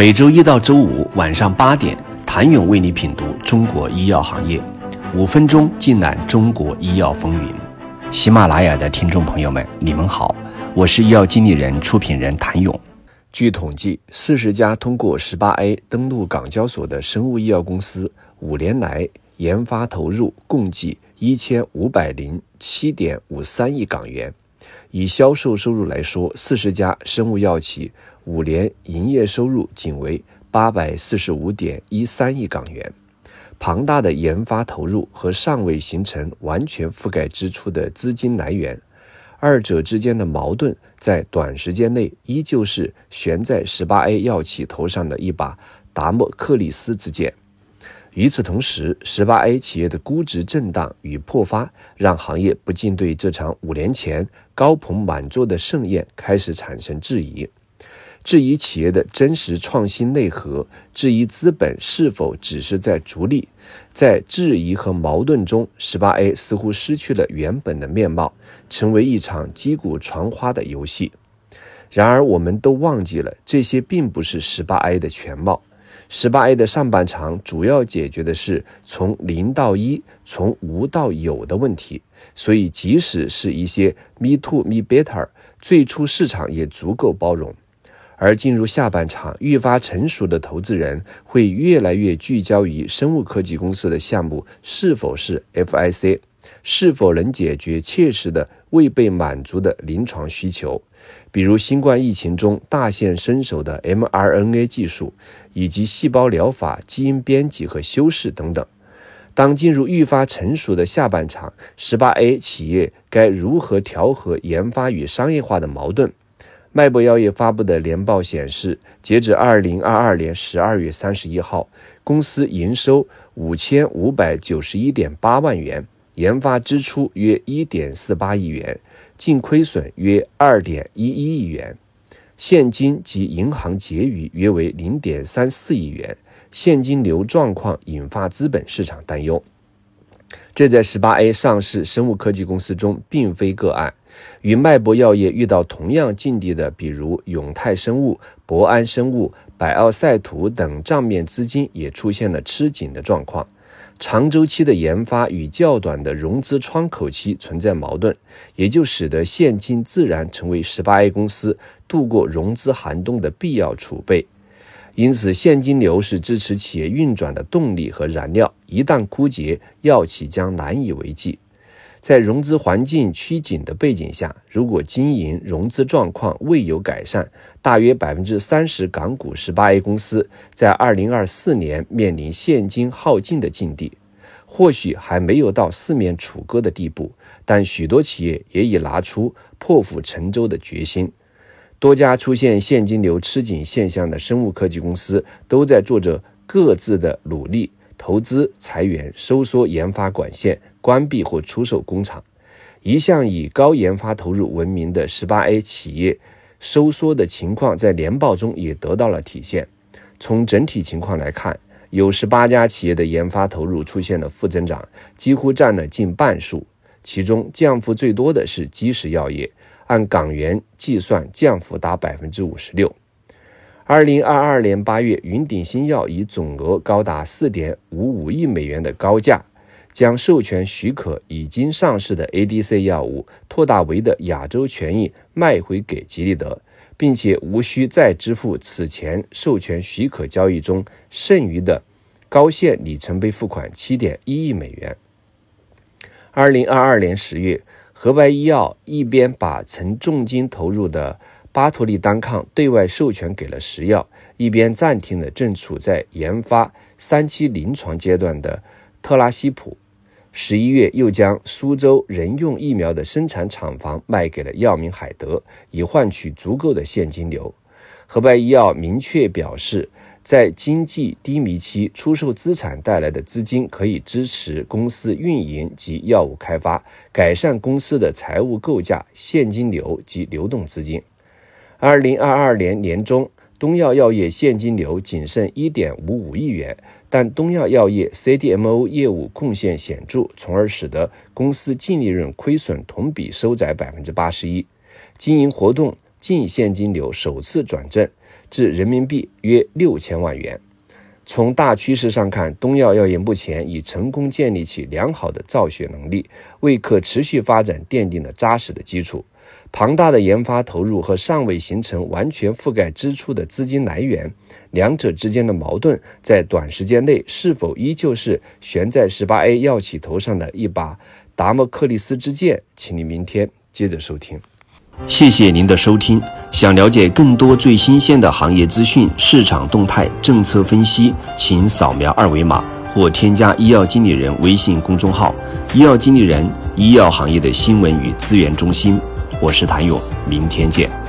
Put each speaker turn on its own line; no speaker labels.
每周一到周五晚上八点，谭勇为你品读中国医药行业，五分钟尽览中国医药风云。喜马拉雅的听众朋友们，你们好，我是医药经理人、出品人谭勇。据统计，四十家通过十八 A 登陆港交所的生物医药公司，五年来研发投入共计一千五百零七点五三亿港元。以销售收入来说，四十家生物药企。五年营业收入仅为八百四十五点一三亿港元，庞大的研发投入和尚未形成完全覆盖支出的资金来源，二者之间的矛盾在短时间内依旧是悬在十八 A 药企头上的一把达摩克里斯之剑。与此同时，十八 A 企业的估值震荡与破发，让行业不禁对这场五年前高朋满座的盛宴开始产生质疑。质疑企业的真实创新内核，质疑资本是否只是在逐利，在质疑和矛盾中，十八 A 似乎失去了原本的面貌，成为一场击鼓传花的游戏。然而，我们都忘记了，这些并不是十八 A 的全貌。十八 A 的上半场主要解决的是从零到一、从无到有的问题，所以即使是一些 Me Too Me Better，最初市场也足够包容。而进入下半场，愈发成熟的投资人会越来越聚焦于生物科技公司的项目是否是 FIC，是否能解决切实的未被满足的临床需求，比如新冠疫情中大显身手的 mRNA 技术，以及细胞疗法、基因编辑和修饰等等。当进入愈发成熟的下半场，十八 A 企业该如何调和研发与商业化的矛盾？脉搏药业发布的年报显示，截至二零二二年十二月三十一号，公司营收五千五百九十一点八万元，研发支出约一点四八亿元，净亏损约二点一一亿元，现金及银行结余约为零点三四亿元，现金流状况引发资本市场担忧。这在十八 A 上市生物科技公司中并非个案。与脉搏药业遇到同样境地的，比如永泰生物、博安生物、百奥赛图等账面资金也出现了吃紧的状况。长周期的研发与较短的融资窗口期存在矛盾，也就使得现金自然成为十八 A 公司度过融资寒冬的必要储备。因此，现金流是支持企业运转的动力和燃料，一旦枯竭，药企将难以为继。在融资环境趋紧的背景下，如果经营融资状况未有改善，大约百分之三十港股十八 A 公司在二零二四年面临现金耗尽的境地。或许还没有到四面楚歌的地步，但许多企业也已拿出破釜沉舟的决心。多家出现现金流吃紧现象的生物科技公司都在做着各自的努力。投资、裁员、收缩研发管线、关闭或出售工厂，一向以高研发投入闻名的十八 A 企业收缩的情况，在年报中也得到了体现。从整体情况来看，有十八家企业的研发投入出现了负增长，几乎占了近半数。其中降幅最多的是基石药业，按港元计算，降幅达百分之五十六。二零二二年八月，云顶新药以总额高达四点五五亿美元的高价，将授权许可已经上市的 ADC 药物拓大维的亚洲权益卖回给吉利德，并且无需再支付此前授权许可交易中剩余的高线里程碑付款七点一亿美元。二零二二年十月，合白医药一边把曾重金投入的巴托利单抗对外授权给了石药，一边暂停了正处在研发三期临床阶段的特拉西普。十一月又将苏州人用疫苗的生产厂房卖给了药明海德，以换取足够的现金流。合白医药明确表示，在经济低迷期出售资产带来的资金可以支持公司运营及药物开发，改善公司的财务构架、现金流及流动资金。二零二二年年中，东药药业现金流仅剩一点五五亿元，但东药药业 CDMO 业务贡献显著，从而使得公司净利润亏损同比收窄百分之八十一，经营活动净现金流首次转正，至人民币约六千万元。从大趋势上看，东药药业目前已成功建立起良好的造血能力，为可持续发展奠定了扎实的基础。庞大的研发投入和尚未形成完全覆盖支出的资金来源，两者之间的矛盾在短时间内是否依旧是悬在十八 A 药企头上的一把达摩克利斯之剑？请你明天接着收听。谢谢您的收听。想了解更多最新鲜的行业资讯、市场动态、政策分析，请扫描二维码或添加医药经理人微信公众号“医药经理人”——医药行业的新闻与资源中心。我是谭勇，明天见。